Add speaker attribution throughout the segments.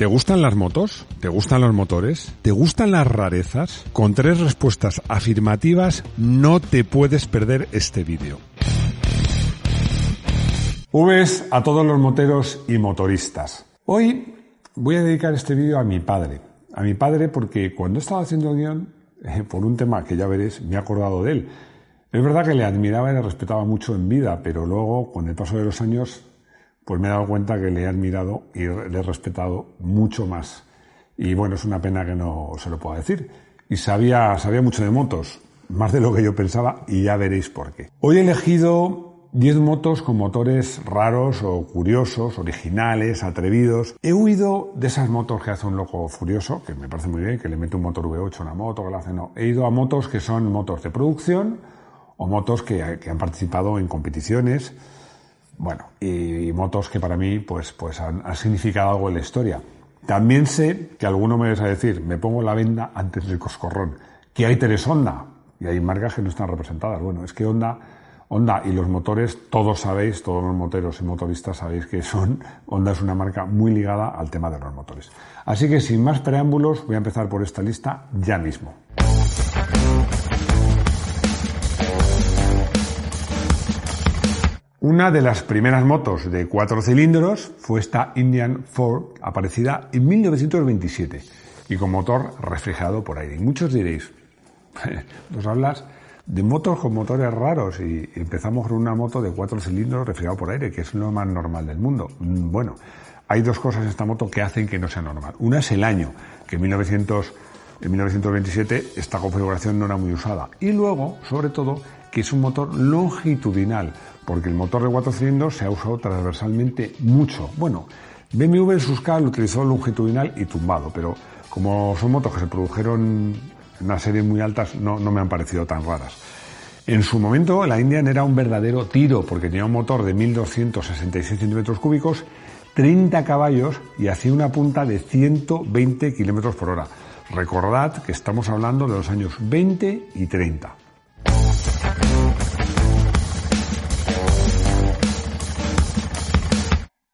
Speaker 1: ¿Te gustan las motos? ¿Te gustan los motores? ¿Te gustan las rarezas? Con tres respuestas afirmativas no te puedes perder este vídeo. Uves a todos los moteros y motoristas. Hoy voy a dedicar este vídeo a mi padre. A mi padre porque cuando estaba haciendo guion, eh, por un tema que ya veréis, me he acordado de él. Es verdad que le admiraba y le respetaba mucho en vida, pero luego, con el paso de los años, pues me he dado cuenta que le he admirado y le he respetado mucho más. Y bueno, es una pena que no se lo pueda decir. Y sabía, sabía mucho de motos, más de lo que yo pensaba, y ya veréis por qué. Hoy he elegido 10 motos con motores raros o curiosos, originales, atrevidos. He huido de esas motos que hace un loco furioso, que me parece muy bien, que le mete un motor V8 a una moto, que la hace no. He ido a motos que son motos de producción o motos que, que han participado en competiciones bueno, y, motos que para mí pues, pues han, significado algo en la historia. También sé que alguno me vais a decir, me pongo la venda antes del coscorrón, que hay tres y hay marcas que no están representadas. Bueno, es que Honda, Honda y los motores, todos sabéis, todos los moteros y motoristas sabéis que son, Honda es una marca muy ligada al tema de los motores. Así que sin más preámbulos, voy a empezar por esta lista ya mismo. Una de las primeras motos de cuatro cilindros fue esta Indian Ford, aparecida en 1927 y con motor refrigerado por aire. Y muchos diréis, nos hablas de motos con motores raros y empezamos con una moto de cuatro cilindros refrigerado por aire, que es lo más normal del mundo. Mm, bueno, hay dos cosas en esta moto que hacen que no sea normal. Una es el año, que en, 1900, en 1927 esta configuración no era muy usada. Y luego, sobre todo, que es un motor longitudinal porque el motor de cuatro cilindros se ha usado transversalmente mucho. Bueno, BMW en sus lo utilizó longitudinal y tumbado, pero como son motos que se produjeron en una serie muy altas, no, no me han parecido tan raras. En su momento, la Indian era un verdadero tiro, porque tenía un motor de 1266 centímetros cúbicos, 30 caballos y hacía una punta de 120 kilómetros por hora. Recordad que estamos hablando de los años 20 y 30.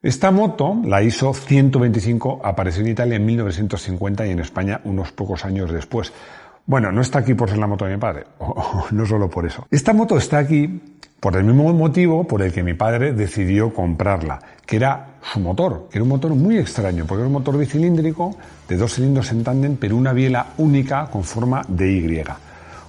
Speaker 1: Esta moto, la ISO 125, apareció en Italia en 1950 y en España unos pocos años después. Bueno, no está aquí por ser la moto de mi padre, no solo por eso. Esta moto está aquí por el mismo motivo por el que mi padre decidió comprarla, que era su motor, que era un motor muy extraño, porque era un motor bicilíndrico de dos cilindros en tándem, pero una biela única con forma de Y. Un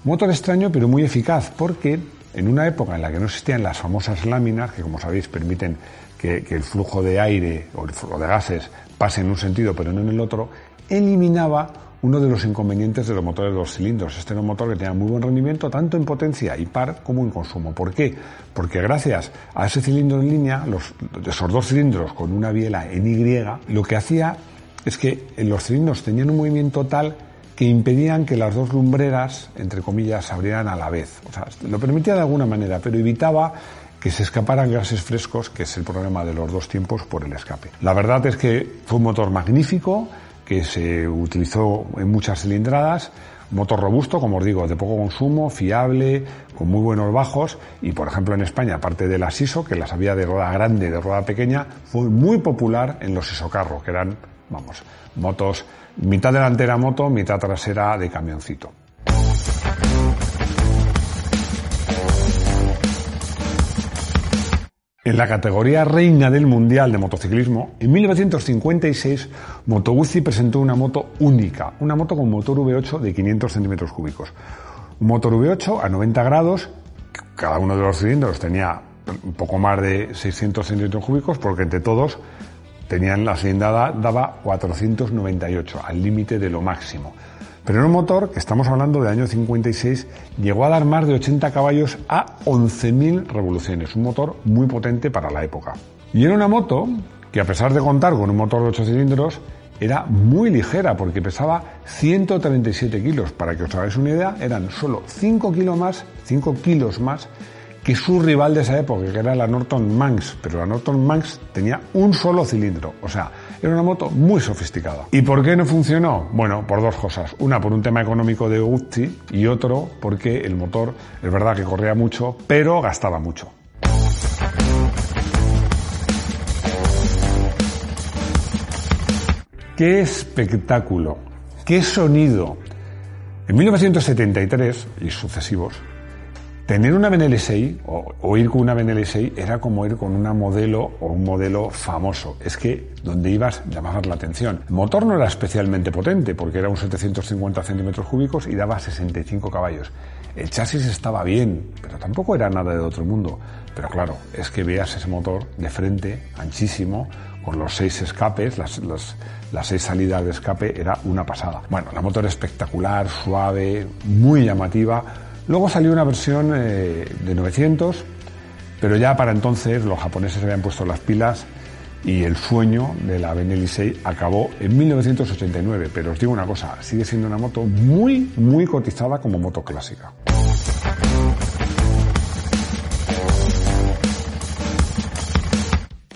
Speaker 1: motor extraño, pero muy eficaz, porque en una época en la que no existían las famosas láminas, que como sabéis permiten que, el flujo de aire o el flujo de gases pase en un sentido pero no en el otro, eliminaba uno de los inconvenientes de los motores de dos cilindros. Este era un motor que tenía muy buen rendimiento tanto en potencia y par como en consumo. ¿Por qué? Porque gracias a ese cilindro en línea, los, esos dos cilindros con una biela en Y, lo que hacía es que los cilindros tenían un movimiento tal que impedían que las dos lumbreras, entre comillas, se abrieran a la vez. O sea, lo permitía de alguna manera, pero evitaba que se escaparan gases frescos, que es el problema de los dos tiempos por el escape. La verdad es que fue un motor magnífico, que se utilizó en muchas cilindradas, motor robusto, como os digo, de poco consumo, fiable, con muy buenos bajos y, por ejemplo, en España, aparte de las ISO, que las había de rueda grande de rueda pequeña, fue muy popular en los ISO-carro, que eran, vamos, motos, mitad delantera moto, mitad trasera de camioncito. En la categoría reina del Mundial de Motociclismo, en 1956 Moto Guzzi presentó una moto única, una moto con motor V8 de 500 centímetros cúbicos. Un motor V8 a 90 grados, cada uno de los cilindros tenía un poco más de 600 centímetros cúbicos, porque entre todos tenían la cilindrada daba 498, al límite de lo máximo. Pero en un motor, que estamos hablando del año 56, llegó a dar más de 80 caballos a 11.000 revoluciones. Un motor muy potente para la época. Y era una moto que a pesar de contar con un motor de 8 cilindros, era muy ligera porque pesaba 137 kilos. Para que os hagáis una idea, eran solo 5 kilos más, 5 kilos más que su rival de esa época, que era la Norton Manx, pero la Norton Manx tenía un solo cilindro, o sea, era una moto muy sofisticada. ¿Y por qué no funcionó? Bueno, por dos cosas. Una, por un tema económico de Guzzi y otro, porque el motor es verdad que corría mucho, pero gastaba mucho. qué espectáculo, qué sonido. En 1973 y sucesivos, tener una Benelli 6 o, ir con una Benelli 6 era como ir con una modelo o un modelo famoso. Es que donde ibas llamabas la atención. El motor no era especialmente potente porque era un 750 centímetros cúbicos y daba 65 caballos. El chasis estaba bien, pero tampoco era nada de otro mundo. Pero claro, es que veas ese motor de frente, anchísimo, con los seis escapes, las, las, seis salidas de escape, era una pasada. Bueno, la motor espectacular, suave, muy llamativa. Luego salió una versión eh, de 900, pero ya para entonces los japoneses habían puesto las pilas y el sueño de la Benelli 6 acabó en 1989. Pero os digo una cosa, sigue siendo una moto muy, muy cotizada como moto clásica.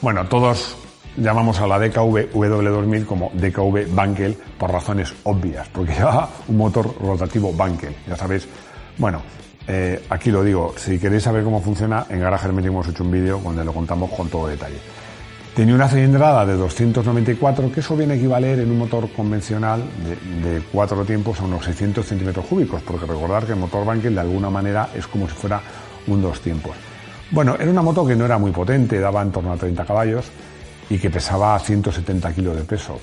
Speaker 1: Bueno, todos llamamos a la DKV W2000 como DKV Bankel por razones obvias, porque lleva un motor rotativo Bankel, ya sabéis. Bueno, eh, aquí lo digo, si queréis saber cómo funciona, en Garage Hermético hemos hecho un vídeo donde lo contamos con todo detalle. Tenía una cilindrada de 294, que eso viene a equivaler en un motor convencional de, cuatro tiempos a unos 600 centímetros cúbicos, porque recordar que el motor Bankel de alguna manera es como si fuera un dos tiempos. Bueno, era una moto que no era muy potente, daba en torno a 30 caballos y que pesaba 170 kilos de peso.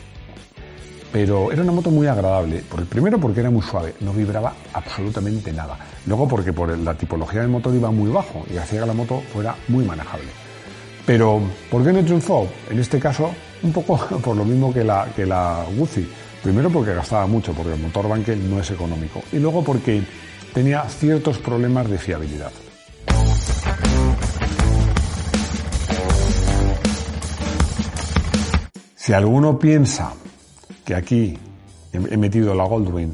Speaker 1: Pero era una moto muy agradable. Por el primero porque era muy suave, no vibraba absolutamente nada. Luego porque por la tipología del motor iba muy bajo y hacía que la moto fuera muy manejable. Pero, ¿por qué no triunfó? En este caso, un poco por lo mismo que la, que la Guzzi. Primero porque gastaba mucho, porque el motor Bankel no es económico. Y luego porque tenía ciertos problemas de fiabilidad. Si alguno piensa que aquí he metido la Goldwing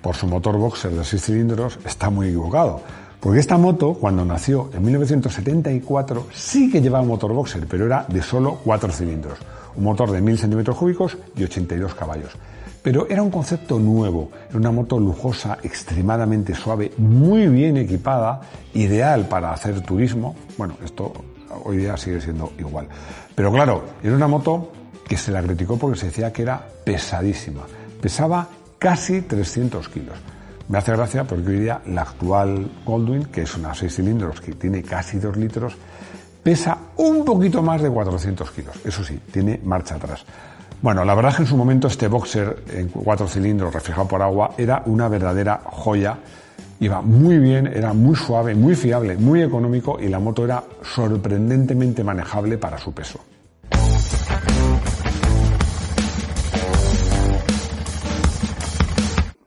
Speaker 1: por su motor boxer de 6 cilindros, está muy equivocado. Porque esta moto, cuando nació en 1974, sí que llevaba motor boxer, pero era de solo 4 cilindros. Un motor de 1000 centímetros cúbicos y 82 caballos. Pero era un concepto nuevo, era una moto lujosa, extremadamente suave, muy bien equipada, ideal para hacer turismo. Bueno, esto hoy día sigue siendo igual. Pero claro, era una moto que se la criticó porque se decía que era pesadísima. Pesaba casi 300 kilos. Me hace gracia porque hoy día la actual Goldwyn, que es una 6 cilindros que tiene casi 2 litros, pesa un poquito más de 400 kilos. Eso sí, tiene marcha atrás. Bueno, la verdad es que en su momento este boxer en 4 cilindros reflejado por agua era una verdadera joya. Iba muy bien, era muy suave, muy fiable, muy económico y la moto era sorprendentemente manejable para su peso.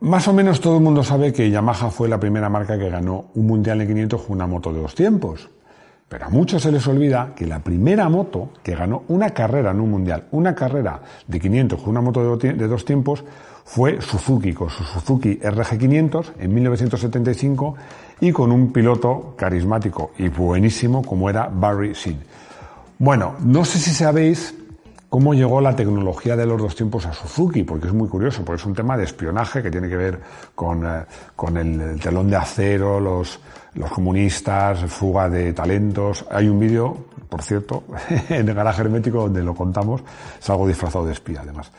Speaker 1: Más o menos todo el mundo sabe que Yamaha fue la primera marca que ganó un mundial en 500 con una moto de dos tiempos. Pero a muchos se les olvida que la primera moto que ganó una carrera en un mundial, una carrera de 500 con una moto de dos tiempos, fue Suzuki, con su Suzuki RG500 en 1975 y con un piloto carismático y buenísimo como era Barry Seed. Bueno, no sé si sabéis cómo llegó la tecnología de los dos tiempos a Suzuki, porque es muy curioso, porque es un tema de espionaje que tiene que ver con, eh, el, telón de acero, los, comunistas, fuga de talentos. Hay un vídeo, por cierto, en el garaje hermético donde lo contamos, es algo disfrazado de espía además.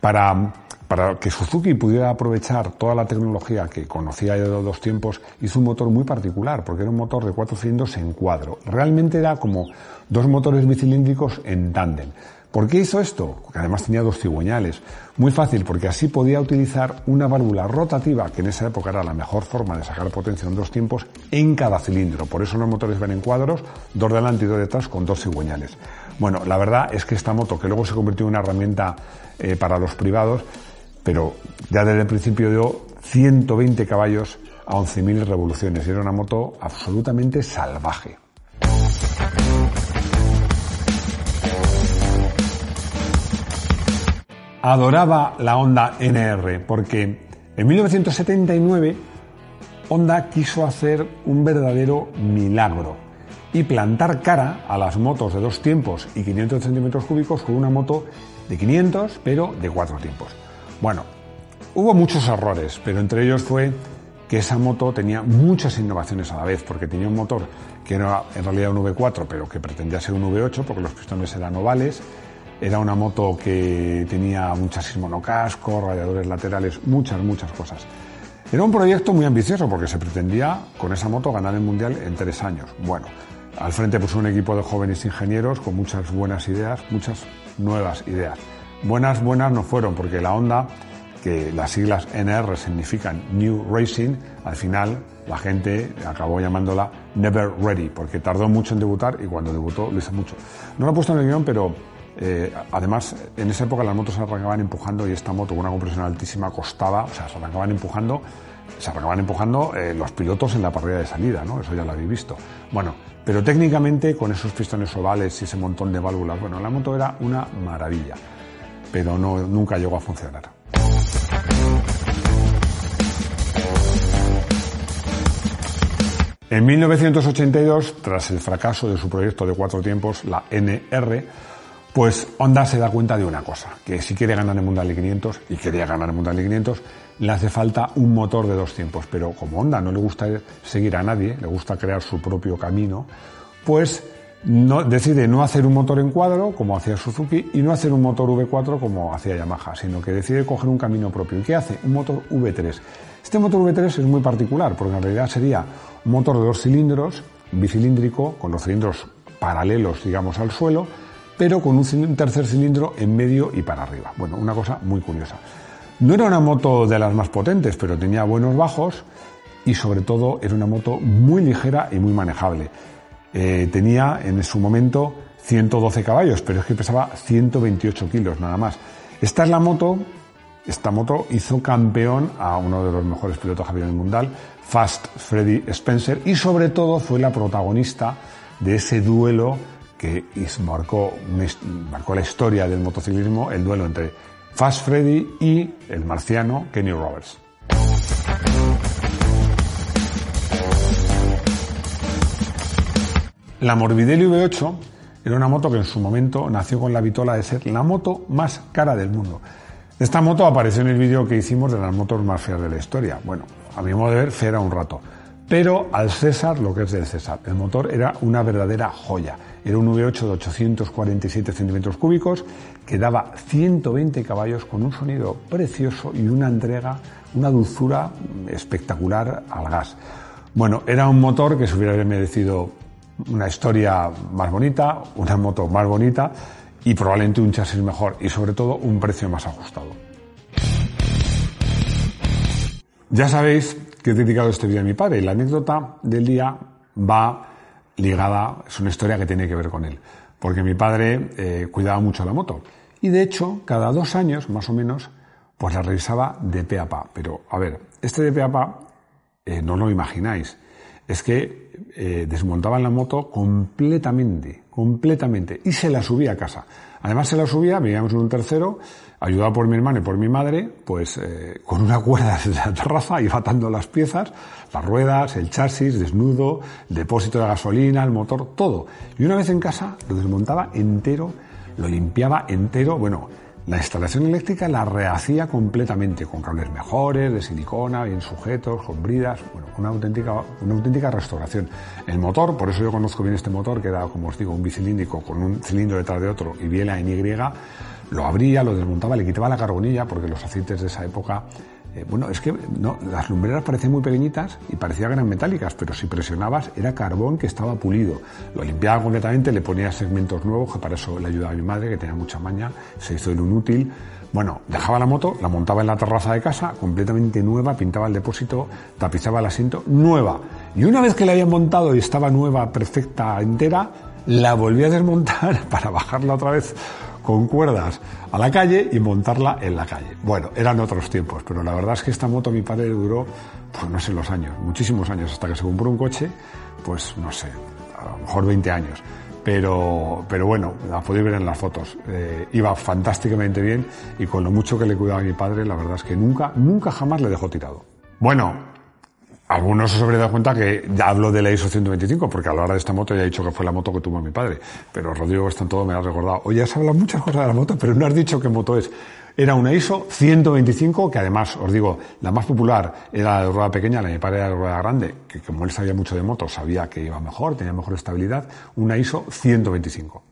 Speaker 1: Para, para que Suzuki pudiera aprovechar toda la tecnología que conocía de los dos tiempos, hizo un motor muy particular, porque era un motor de cuatro cilindros en cuadro. Realmente era como dos motores bicilíndricos en tándem. ¿Por qué hizo esto? Porque además tenía dos cigüeñales. Muy fácil, porque así podía utilizar una válvula rotativa, que en esa época era la mejor forma de sacar potencia en dos tiempos, en cada cilindro. Por eso los motores ven en cuadros, dos delante y dos detrás, con dos cigüeñales. Bueno, la verdad es que esta moto, que luego se convirtió en una herramienta eh, para los privados, pero ya desde el principio dio 120 caballos a 11.000 revoluciones era una moto absolutamente salvaje. Adoraba la Honda NR porque en 1979 Honda quiso hacer un verdadero milagro y plantar cara a las motos de dos tiempos y 500 centímetros cúbicos con una moto de 500 pero de cuatro tiempos. Bueno, hubo muchos errores, pero entre ellos fue que esa moto tenía muchas innovaciones a la vez, porque tenía un motor que era en realidad un V4, pero que pretendía ser un V8, porque los pistones eran ovales, era una moto que tenía un chasis monocasco, radiadores laterales, muchas, muchas cosas. Era un proyecto muy ambicioso porque se pretendía con esa moto ganar el mundial en tres años. Bueno, al frente puso un equipo de jóvenes ingenieros con muchas buenas ideas, muchas nuevas ideas. Buenas, buenas no fueron porque la Honda, que las siglas NR significan New Racing, al final la gente acabó llamándola Never Ready porque tardó mucho en debutar y cuando debutó lo hizo mucho. No lo he puesto en el guion, pero eh, además, en esa época las motos se arrancaban empujando y esta moto con una compresión altísima costaba, o sea, se arrancaban empujando, se arrancaban empujando eh, los pilotos en la parrilla de salida, ¿no? Eso ya lo habéis visto. Bueno, pero técnicamente con esos pistones ovales y ese montón de válvulas, bueno, la moto era una maravilla, pero no, nunca llegó a funcionar. En 1982, tras el fracaso de su proyecto de cuatro tiempos, la NR, pues Honda se da cuenta de una cosa, que si quiere ganar el Mundial de 500, y quería ganar el Mundial de 500, le hace falta un motor de dos tiempos. Pero como Honda no le gusta seguir a nadie, le gusta crear su propio camino, pues no, decide no hacer un motor en cuadro, como hacía Suzuki, y no hacer un motor V4 como hacía Yamaha, sino que decide coger un camino propio. ¿Y qué hace? Un motor V3. Este motor V3 es muy particular, porque en realidad sería un motor de dos cilindros, bicilíndrico, con los cilindros paralelos, digamos, al suelo, pero con un tercer cilindro en medio y para arriba. Bueno, una cosa muy curiosa. No era una moto de las más potentes, pero tenía buenos bajos y sobre todo era una moto muy ligera y muy manejable. Eh, tenía en su momento 112 caballos, pero es que pesaba 128 kilos nada más. Esta es la moto, esta moto hizo campeón a uno de los mejores pilotos del mundial, Fast Freddy Spencer, y sobre todo fue la protagonista de ese duelo que marcó, la historia del motociclismo, el duelo entre Fast Freddy y el marciano Kenny Roberts. La Morbidelli V8 era una moto que en su momento nació con la vitola de ser la moto más cara del mundo. Esta moto apareció en el vídeo que hicimos de las motos más feas de la historia. Bueno, a mi modo de ver, fea un rato. Pero al César lo que es del César. El motor era una verdadera joya. Era un V8 de 847 centímetros cúbicos que daba 120 caballos con un sonido precioso y una entrega, una dulzura espectacular al gas. Bueno, era un motor que se hubiera merecido una historia más bonita, una moto más bonita y probablemente un chasis mejor y sobre todo un precio más ajustado. Ya sabéis que he dedicado este día a mi padre la anécdota del día va ligada, es una historia que tiene que ver con él, porque mi padre eh, cuidaba mucho la moto. Y de hecho cada dos años más o menos pues la revisaba de pe a pa. Pero a ver, este de pe a pa eh, no lo imagináis, es que eh, desmontaban la moto completamente, completamente y se la subía a casa. Además se la subía, vivíamos en un tercero, ayudado por mi hermano y por mi madre, pues eh, con una cuerda desde la terraza iba atando las piezas, las ruedas, el chasis, desnudo, depósito de gasolina, el motor, todo. Y una vez en casa lo desmontaba entero, lo limpiaba entero, bueno, la instalación eléctrica la rehacía completamente, con cables mejores, de silicona, bien sujetos, con bridas, bueno, una auténtica, una auténtica restauración. El motor, por eso yo conozco bien este motor, que era, como os digo, un bicilíndrico con un cilindro detrás de otro y biela en Y, lo abría, lo desmontaba, le quitaba la carbonilla, porque los aceites de esa época eh, bueno, es que no, las lumbreras parecían muy pequeñitas y parecían eran metálicas, pero si presionabas era carbón que estaba pulido. Lo limpiaba completamente, le ponía segmentos nuevos, que para eso le ayudaba a mi madre, que tenía mucha maña, se hizo el inútil. Bueno, dejaba la moto, la montaba en la terraza de casa, completamente nueva, pintaba el depósito, tapizaba el asiento, nueva. Y una vez que la había montado y estaba nueva, perfecta, entera, la volví a desmontar para bajarla otra vez con cuerdas a la calle y montarla en la calle. Bueno, eran otros tiempos, pero la verdad es que esta moto a mi padre duró, pues no sé los años, muchísimos años, hasta que se compró un coche, pues no sé, a lo mejor 20 años. Pero, pero bueno, la podéis ver en las fotos. Eh, iba fantásticamente bien y con lo mucho que le cuidaba a mi padre, la verdad es que nunca, nunca jamás le dejó tirado. Bueno, algunos os habréis dado cuenta que ya hablo de la ISO 125, porque a la hora de esta moto ya he dicho que fue la moto que tuvo mi padre. Pero Rodrigo todo me ha recordado. Oye, has hablado muchas cosas de la moto, pero no has dicho qué moto es. Era una ISO 125, que además, os digo, la más popular era la de rueda pequeña, la de mi padre era de rueda grande, que como él sabía mucho de motos, sabía que iba mejor, tenía mejor estabilidad. Una ISO 125.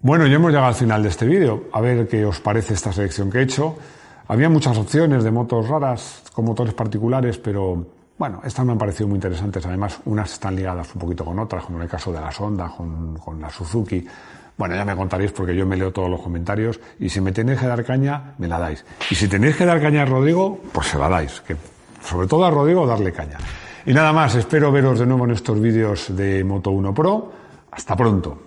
Speaker 1: Bueno, ya hemos llegado al final de este vídeo. A ver qué os parece esta selección que he hecho. Había muchas opciones de motos raras con motores particulares, pero bueno, estas me han parecido muy interesantes. Además, unas están ligadas un poquito con otras, como en el caso de la Sonda, con, con la Suzuki. Bueno, ya me contaréis porque yo me leo todos los comentarios y si me tenéis que dar caña, me la dais. Y si tenéis que dar caña a Rodrigo, pues se la dais. Que sobre todo a Rodrigo, darle caña. Y nada más, espero veros de nuevo en estos vídeos de Moto 1 Pro. Hasta pronto.